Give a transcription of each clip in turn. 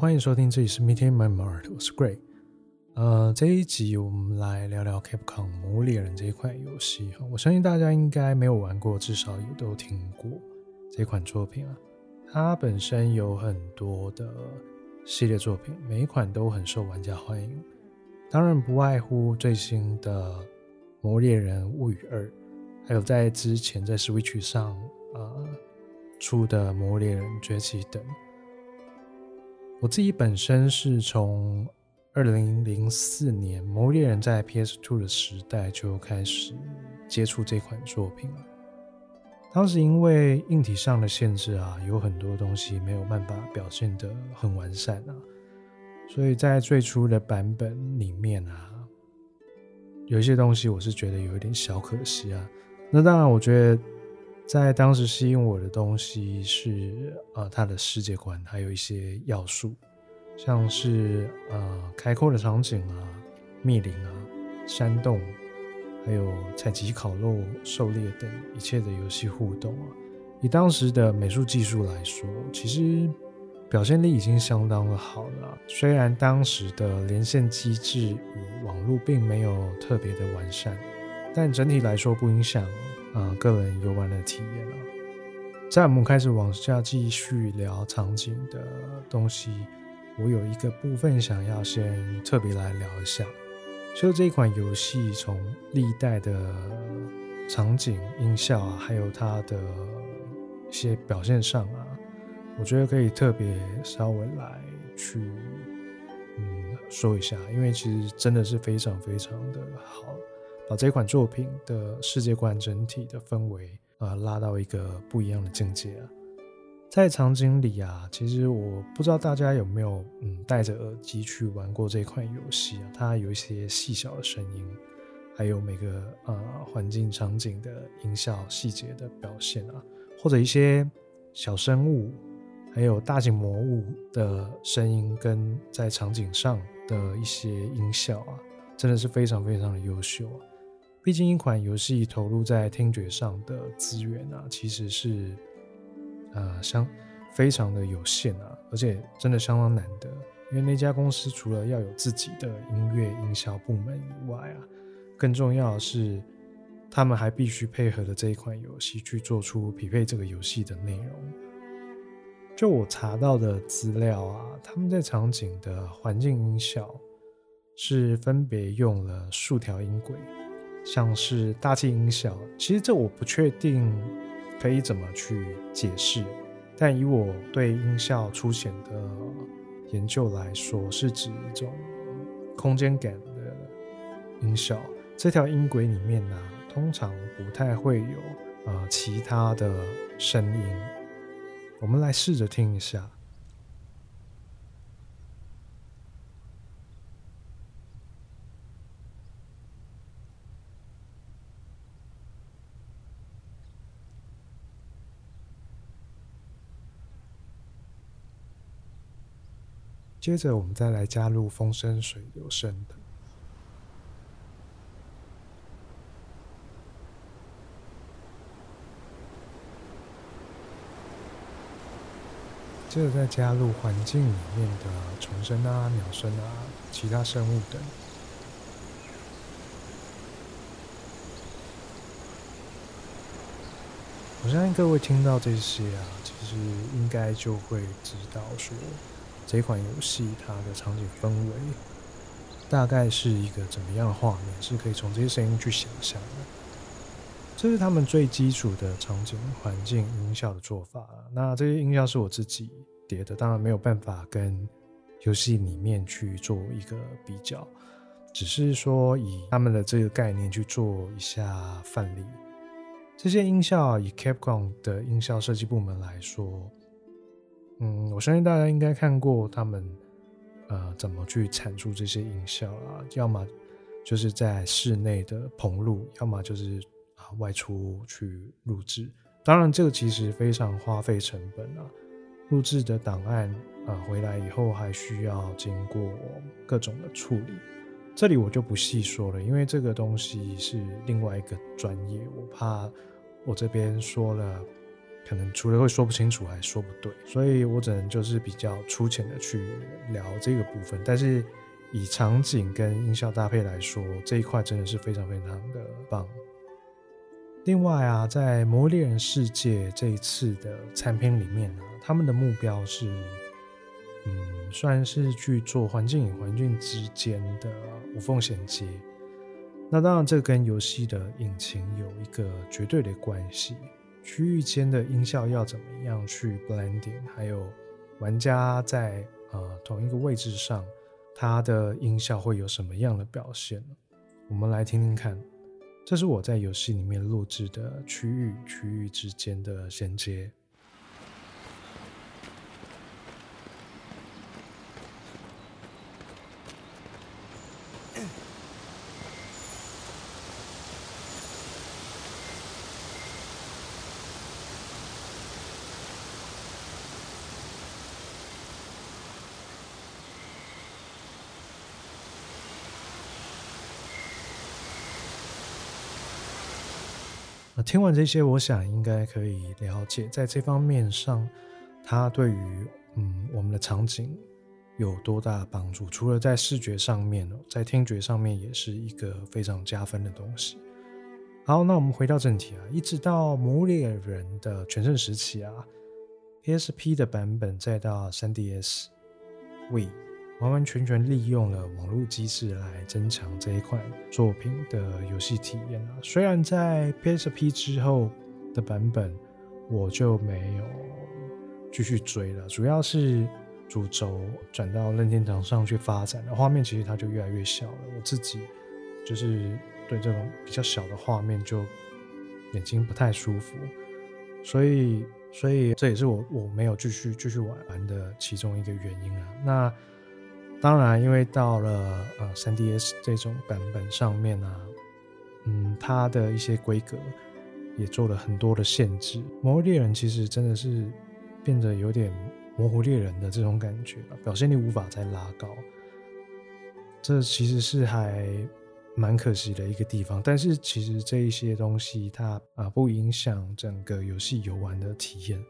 欢迎收听，这里是 Meeting My Mart，我是 Gray。呃，这一集我们来聊聊 Capcom《魔物猎人》这一款游戏哈。我相信大家应该没有玩过，至少也都听过这款作品啊。它本身有很多的系列作品，每一款都很受玩家欢迎。当然不外乎最新的《魔物猎人物语二》，还有在之前在 Switch 上呃出的《魔物猎人崛起》等。我自己本身是从二零零四年《魔猎人》在 PS2 的时代就开始接触这款作品了。当时因为硬体上的限制啊，有很多东西没有办法表现得很完善啊，所以在最初的版本里面啊，有一些东西我是觉得有一点小可惜啊。那当然，我觉得。在当时吸引我的东西是呃，它的世界观，还有一些要素，像是呃开阔的场景啊、密林啊、山洞，还有采集、烤肉、狩猎等一切的游戏互动啊。以当时的美术技术来说，其实表现力已经相当的好了。虽然当时的连线机制与网络并没有特别的完善，但整体来说不影响。啊，个人游玩的体验了。在我们开始往下继续聊场景的东西，我有一个部分想要先特别来聊一下，就这款游戏从历代的场景、音效啊，还有它的一些表现上啊，我觉得可以特别稍微来去嗯说一下，因为其实真的是非常非常的好。把这款作品的世界观整体的氛围啊、拉到一个不一样的境界啊，在场景里啊，其实我不知道大家有没有嗯戴着耳机去玩过这款游戏啊，它有一些细小的声音，还有每个呃环境场景的音效细节的表现啊，或者一些小生物，还有大型魔物的声音跟在场景上的一些音效啊，真的是非常非常的优秀啊。毕竟一款游戏投入在听觉上的资源啊，其实是呃相非常的有限啊，而且真的相当难得。因为那家公司除了要有自己的音乐营销部门以外啊，更重要的是他们还必须配合的这一款游戏去做出匹配这个游戏的内容。就我查到的资料啊，他们在场景的环境音效是分别用了数条音轨。像是大气音效，其实这我不确定可以怎么去解释，但以我对音效出浅的研究来说，是指一种空间感的音效。这条音轨里面呢、通常不太会有呃其他的声音。我们来试着听一下。接着，我们再来加入风声、水流声的。接着再加入环境里面的虫声啊、鸟声啊、其他生物等。我相信各位听到这些啊，其实应该就会知道说。这款游戏它的场景氛围大概是一个怎么样的画面？是可以从这些声音去想象的。这是他们最基础的场景环境音效的做法。那这些音效是我自己叠的，当然没有办法跟游戏里面去做一个比较，只是说以他们的这个概念去做一下范例。这些音效以 Capcom 的音效设计部门来说。嗯，我相信大家应该看过他们，呃，怎么去产出这些音效啊？要么就是在室内的棚录，要么就是啊外出去录制。当然，这个其实非常花费成本啊。录制的档案啊回来以后，还需要经过各种的处理。这里我就不细说了，因为这个东西是另外一个专业，我怕我这边说了。可能除了会说不清楚，还说不对，所以我只能就是比较粗浅的去聊这个部分。但是以场景跟音效搭配来说，这一块真的是非常非常的棒。另外啊，在《魔物猎人世界》这一次的参篇里面呢、他们的目标是，嗯，算是去做环境与环境之间的无缝衔接。那当然，这跟游戏的引擎有一个绝对的关系。区域间的音效要怎么样去 blending，还有玩家在呃同一个位置上，它的音效会有什么样的表现呢？我们来听听看。这是我在游戏里面录制的区域区域之间的衔接。听完这些，我想应该可以了解，在这方面上，它对于嗯我们的场景有多大帮助。除了在视觉上面，在听觉上面也是一个非常加分的东西。好，那我们回到正题啊，一直到《魔猎人》的全盛时期啊，PSP 的版本再到 3DS，We。完完全全利用了网络机制来增强这一款作品的游戏体验啊！虽然在 PSP 之后的版本我就没有继续追了，主要是主轴转到任天堂上去发展的画面，其实它就越来越小了。我自己就是对这种比较小的画面就眼睛不太舒服，所以所以这也是我我没有继续继续玩玩的其中一个原因啊。那当然，因为到了呃 3DS 这种版本上面啊，嗯，它的一些规格也做了很多的限制。魔物猎人其实真的是变得有点模糊猎人的这种感觉了，表现力无法再拉高。这其实是还蛮可惜的一个地方。但是其实这一些东西它啊不影响整个游戏游玩的体验，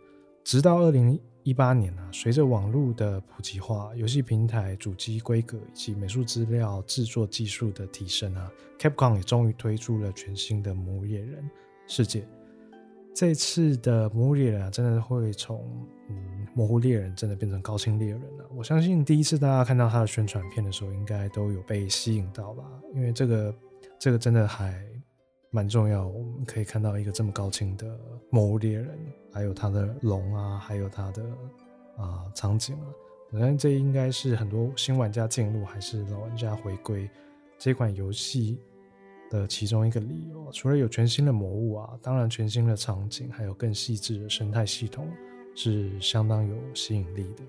直到二零。一八年啊，随着网络的普及化，游戏平台、主机规格以及美术资料制作技术的提升啊，Capcom 也终于推出了全新的《魔物猎人世界》。这次的《魔物猎人》啊，真的会从嗯，模糊猎人真的变成高清猎人了。我相信第一次大家看到他的宣传片的时候，应该都有被吸引到吧？因为这个这个真的还。蛮重要，我们可以看到一个这么高清的魔物猎人，还有它的龙啊，还有它的啊、场景啊，我相信这应该是很多新玩家进入还是老玩家回归这款游戏的其中一个理由。除了有全新的魔物啊，当然全新的场景，还有更细致的生态系统是相当有吸引力的。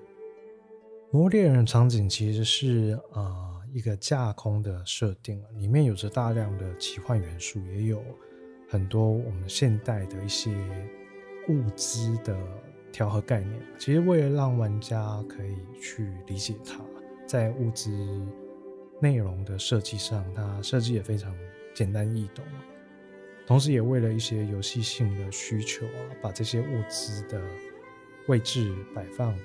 魔猎人场景其实是啊。一个架空的设定，里面有着大量的奇幻元素，也有很多我们现代的一些物资的调和概念。其实为了让玩家可以去理解它，在物资内容的设计上，它设计也非常简单易懂。同时，也为了一些游戏性的需求啊，把这些物资的位置摆放。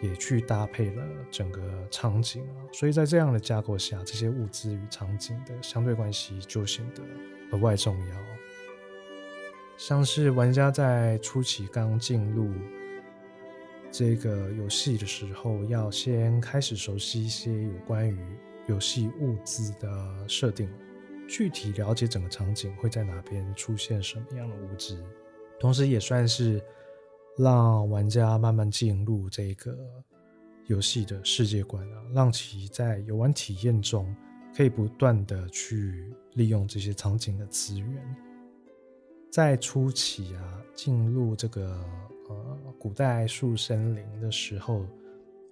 也去搭配了整个场景啊，所以在这样的架构下，这些物资与场景的相对关系就显得额外重要。像是玩家在初期刚进入这个游戏的时候，要先开始熟悉一些有关于游戏物资的设定，具体了解整个场景会在哪边出现什么样的物资，同时也算是。让玩家慢慢进入这个游戏的世界观啊，让其在游玩体验中可以不断的去利用这些场景的资源。在初期啊，进入这个呃古代树森林的时候，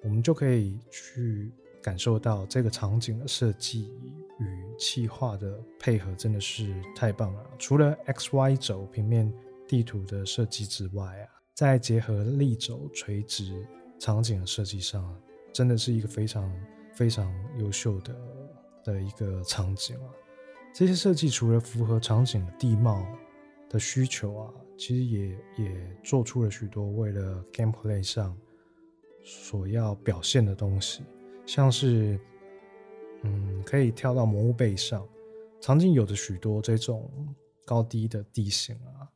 我们就可以去感受到这个场景的设计与气化的配合真的是太棒了。除了 X Y 轴平面地图的设计之外啊。在结合立轴垂直场景的设计上，真的是一个非常非常优秀的的一个场景啊！这些设计除了符合场景的地貌的需求啊，其实也也做出了许多为了 gameplay 上所要表现的东西，像是嗯，可以跳到魔物背上，场景有着许多这种高低的地形啊，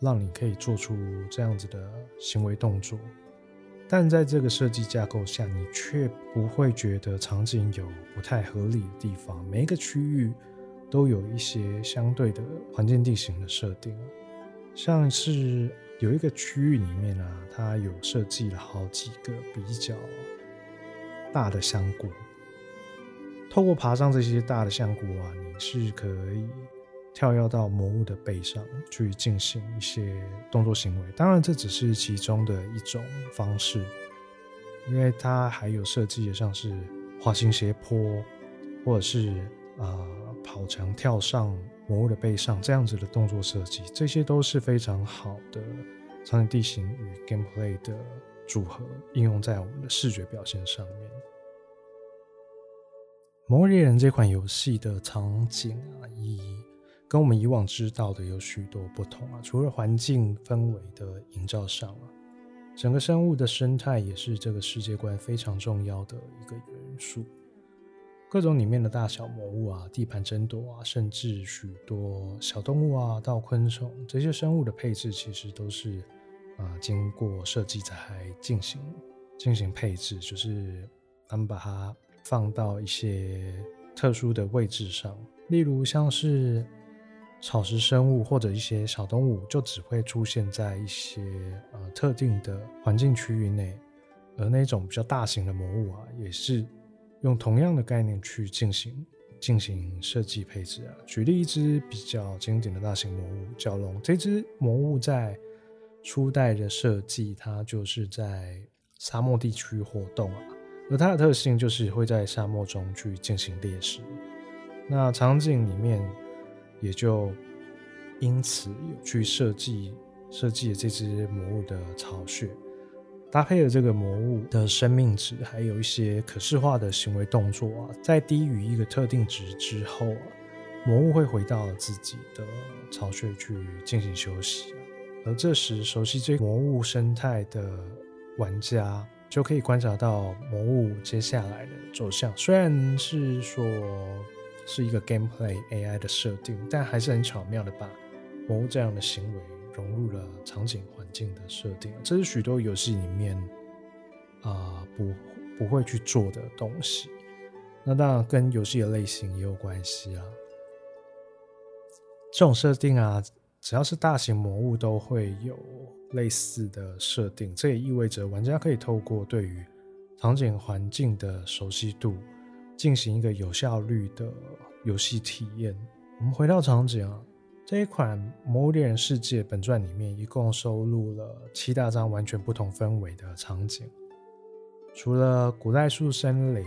让你可以做出这样子的行为动作。但在这个设计架构下，你却不会觉得场景有不太合理的地方。每一个区域都有一些相对的环境地形的设定，像是有一个区域里面啊，它有设计了好几个比较大的香菇。透过爬上这些大的香菇啊，你是可以。跳跃到魔物的背上去进行一些动作行为，当然这只是其中的一种方式，因为它还有设计的像是滑行斜坡，或者是啊、跑墙跳上魔物的背上这样子的动作设计，这些都是非常好的场景地形与 gameplay 的组合，应用在我们的视觉表现上面。《魔物猎人》这款游戏的场景啊，以跟我们以往知道的有许多不同啊，除了环境氛围的营造上啊，整个生物的生态也是这个世界观非常重要的一个元素。各种里面的大小魔物啊，地盘争夺啊，甚至许多小动物啊，到昆虫这些生物的配置，其实都是啊经过设计才进行进行配置，就是他们把它放到一些特殊的位置上，例如像是。草食生物或者一些小动物就只会出现在一些呃特定的环境区域内，而那种比较大型的魔物啊，也是用同样的概念去进行进行设计配置啊。举例一只比较经典的大型魔物角龙，这只魔物在初代的设计，它就是在沙漠地区活动啊，而它的特性就是会在沙漠中去进行猎食。那场景里面。也就因此有去设计设计这只魔物的巢穴，搭配了这个魔物的生命值，还有一些可视化的行为动作啊，在低于一个特定值之后啊，魔物会回到自己的巢穴去进行休息，而这时熟悉这魔物生态的玩家就可以观察到魔物接下来的走向，虽然是说。是一个 gameplay AI 的设定，但还是很巧妙的把魔物这样的行为融入了场景环境的设定。这是许多游戏里面啊、不不会去做的东西。那当然跟游戏的类型也有关系啊。这种设定啊，只要是大型魔物都会有类似的设定。这也意味着玩家可以透过对于场景环境的熟悉度。进行一个有效率的游戏体验。我们回到场景啊，这一款《魔物猎人世界》本传里面一共收录了七大张完全不同氛围的场景。除了古代树森林，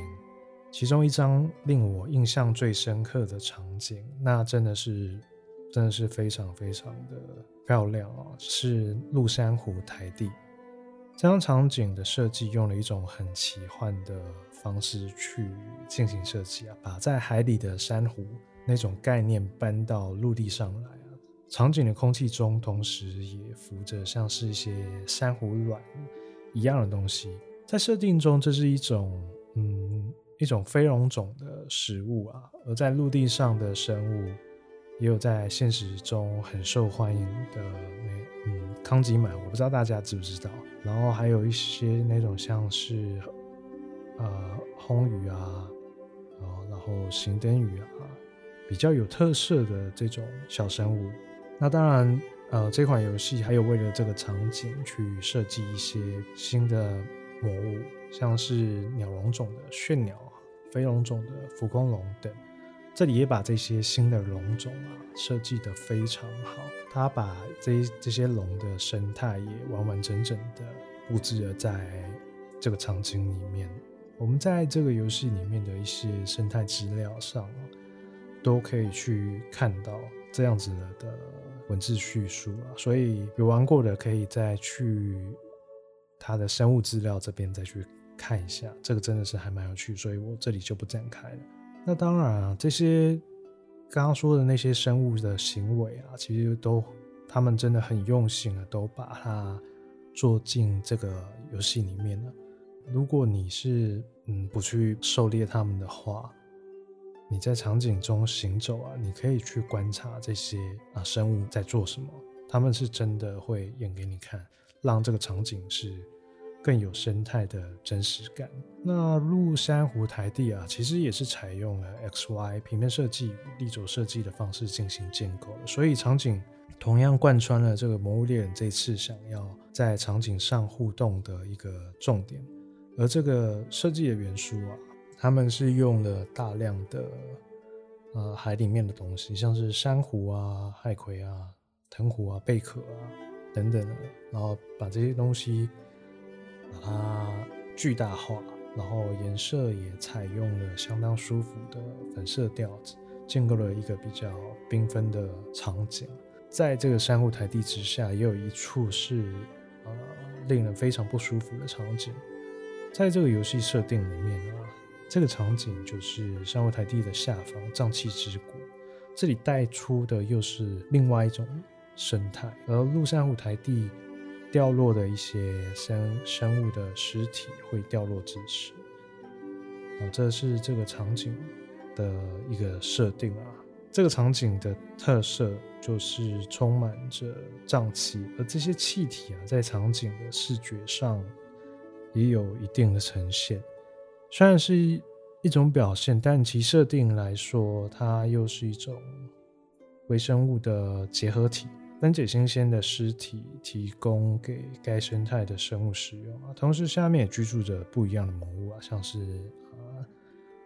其中一张令我印象最深刻的场景，那真的是真的是非常非常的漂亮啊，是陆珊瑚台地。这张场景的设计用了一种很奇幻的方式去进行设计啊，把在海里的珊瑚那种概念搬到陆地上来啊。场景的空气中同时也浮着像是一些珊瑚卵一样的东西，在设定中这是一种嗯一种非绒种的食物啊，而在陆地上的生物也有在现实中很受欢迎的那嗯康吉满，我不知道大家知不知道。然后还有一些那种像是，呃，红鱼啊，然后行灯鱼啊，比较有特色的这种小生物。那当然，呃，这款游戏还有为了这个场景去设计一些新的魔物，像是鸟龙种的炫鸟，飞龙种的浮空龙等。这里也把这些新的龙种啊设计得非常好，它把这这些龙的生态也完完整整的布置了在这个场景里面。我们在这个游戏里面的一些生态资料上啊，都可以去看到这样子的文字叙述啊，所以有玩过的可以再去它的生物资料这边再去看一下，这个真的是还蛮有趣，所以我这里就不展开了。那当然啊，这些刚刚说的那些生物的行为啊，其实都他们真的很用心的都把它做进这个游戏里面了。如果你是嗯不去狩猎他们的话，你在场景中行走啊，你可以去观察这些啊生物在做什么，他们是真的会演给你看，让这个场景是更有生态的真实感。那陆珊瑚台地啊，其实也是采用了 XY 平面设计立轴设计的方式进行建构，所以场景。同样贯穿了这个《魔物猎人》这次想要在场景上互动的一个重点，而这个设计的元素啊，他们是用了大量的呃海里面的东西，像是珊瑚啊、海葵啊、藤壶啊、贝壳啊等等，然后把这些东西把它巨大化，然后颜色也采用了相当舒服的粉色调子，建构了一个比较缤纷的场景。在这个珊瑚台地之下，也有一处是呃令人非常不舒服的场景。在这个游戏设定里面啊，这个场景就是珊瑚台地的下方瘴气之谷，这里带出的又是另外一种生态。而陆珊瑚台地掉落的一些生生物的尸体会掉落之时，啊，这是这个场景的一个设定啊。这个场景的特色就是充满着瘴气，而这些气体啊，在场景的视觉上也有一定的呈现。虽然是一种表现，但其设定来说，它又是一种微生物的结合体，分解新鲜的尸体，提供给该生态的生物使用啊。同时，下面也居住着不一样的魔物啊，像是啊。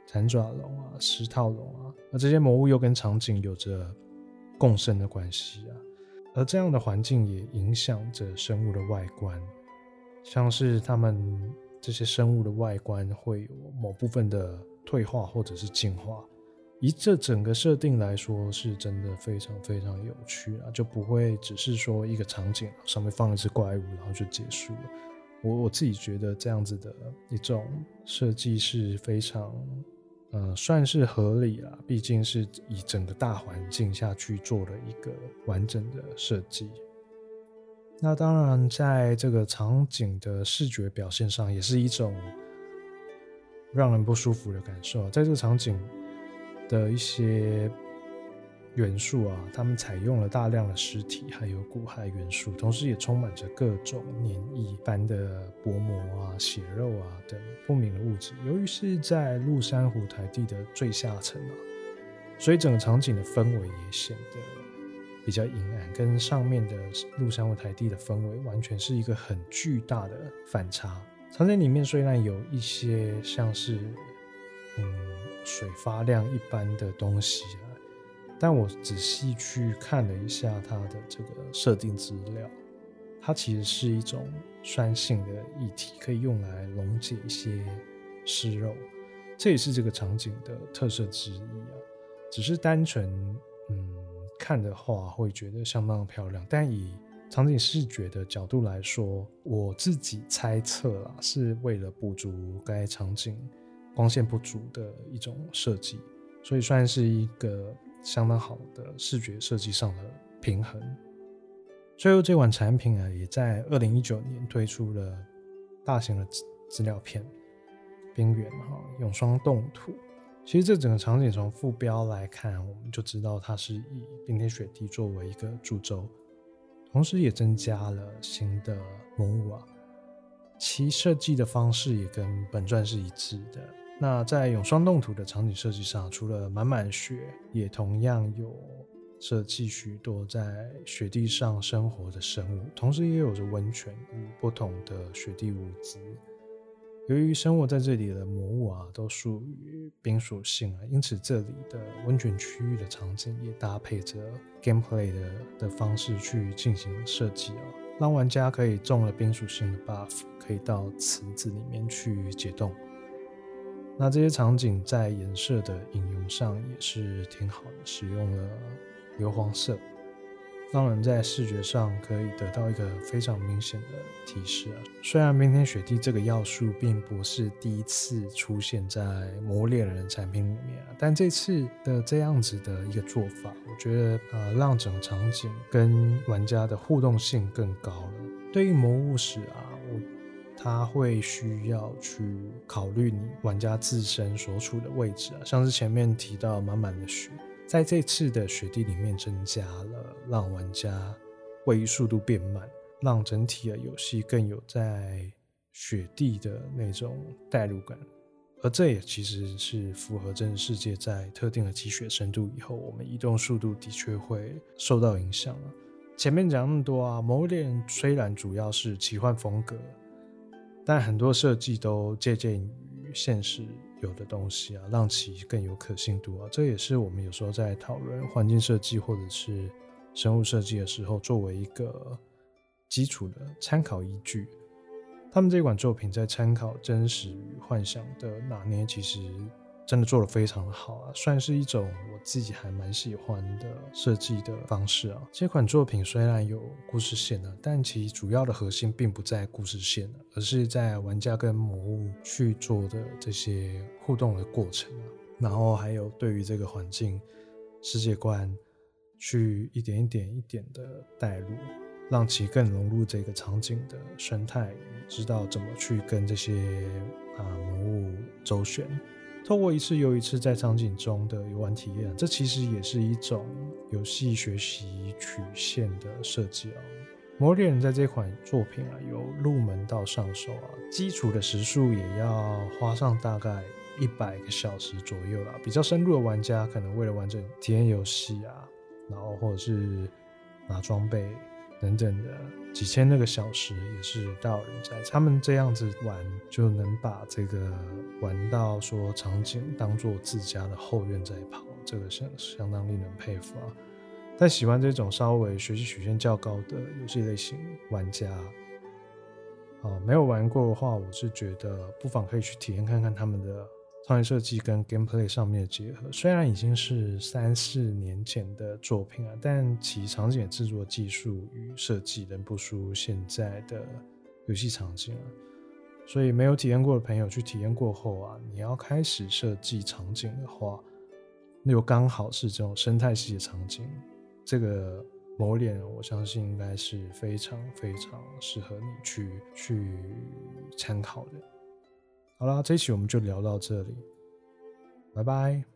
残爪龙啊，石套龙啊，而这些魔物又跟场景有着共生的关系啊，而这样的环境也影响着生物的外观，像是它们这些生物的外观会有某部分的退化或者是进化。以这整个设定来说，是真的非常非常有趣啊，就不会只是说一个场景上面放一只怪物，然后就结束了。我我自己觉得这样子的一种设计是非常。呃，算是合理了，毕竟是以整个大环境下去做了一个完整的设计。那当然，在这个场景的视觉表现上，也是一种让人不舒服的感受。在这个场景的一些。元素啊，他们采用了大量的尸体，还有骨骸元素，同时也充满着各种黏液般的薄膜啊、血肉啊等不明的物质。由于是在陆珊瑚台地的最下层啊，所以整个场景的氛围也显得比较阴暗，跟上面的陆山或台地的氛围完全是一个很巨大的反差。场景里面虽然有一些像是嗯水发亮一般的东西啊。但我仔细去看了一下它的这个设定资料，它其实是一种酸性的液体，可以用来溶解一些尸肉，这也是这个场景的特色之一啊。只是单纯嗯看的话，会觉得相当漂亮。但以场景视觉的角度来说，我自己猜测啦，是为了补足该场景光线不足的一种设计，所以算是一个。相当好的视觉设计上的平衡。最后，这款产品啊，也在二零一九年推出了大型的资资料片《冰原》哈永霜冻土。其实这整个场景从副标来看，我们就知道它是以冰天雪地作为一个主轴，同时也增加了新的魔物啊，其设计的方式也跟本传是一致的。那在永霜冻土的场景设计上，除了满满雪，也同样有设计许多在雪地上生活的生物，同时也有着温泉与不同的雪地物资。由于生活在这里的魔物啊，都属于冰属性啊，因此这里的温泉区域的场景也搭配着 gameplay 的的方式去进行设计哦，让玩家可以中了冰属性的 buff，可以到池子里面去解冻。那这些场景在颜色的应用上也是挺好的，使用了硫黄色，让人在视觉上可以得到一个非常明显的提示啊。虽然冰天雪地这个要素并不是第一次出现在《魔猎人》产品里面啊，但这次的这样子的一个做法，我觉得呃，让整个场景跟玩家的互动性更高了。对于魔物史啊，我他会需要去考虑你玩家自身所处的位置啊，像是前面提到满满的雪。在这次的雪地里面增加了让玩家位移速度变慢，让整体的游戏更有在雪地的那种代入感，而这也其实是符合真实世界在特定的积雪深度以后，我们移动速度的确会受到影响了。前面讲那么多啊，魔物猎人虽然主要是奇幻风格，但很多设计都借鉴于现实。有的东西啊，让其更有可信度啊，这也是我们有时候在讨论环境设计或者是生物设计的时候，作为一个基础的参考依据。他们这款作品在参考真实与幻想的拿捏，其实。真的做得非常的好啊，算是一种我自己还蛮喜欢的设计的方式啊。这款作品虽然有故事线呢，但其主要的核心并不在故事线，而是在玩家跟魔物去做的这些互动的过程啊。然后还有对于这个环境世界观去一点一点一点的带入，让其更融入这个场景的生态，知道怎么去跟这些啊魔物周旋。透过一次又一次在场景中的游玩体验，这其实也是一种游戏学习曲线的设计啊。魔猎人在这款作品啊，由入门到上手啊，基础的时数也要花上大概一百个小时左右啦。比较深入的玩家，可能为了完整体验游戏啊，然后或者是拿装备。等等的几千那个小时也是大有人在，他们这样子玩就能把这个玩到说场景当做自家的后院在跑，这个相相当令人佩服啊！但喜欢这种稍微学习曲线较高的游戏类型玩家，啊，没有玩过的话，我是觉得不妨可以去体验看看他们的。创意设计跟 gameplay 上面的结合，虽然已经是三四年前的作品了，但其场景制作技术与设计仍不输现在的游戏场景啊。所以没有体验过的朋友去体验过后啊，你要开始设计场景的话，那又刚好是这种生态系的场景，这个魔物猎人我相信应该是非常非常适合你去去参考的。好啦，这一期我们就聊到这里，拜拜。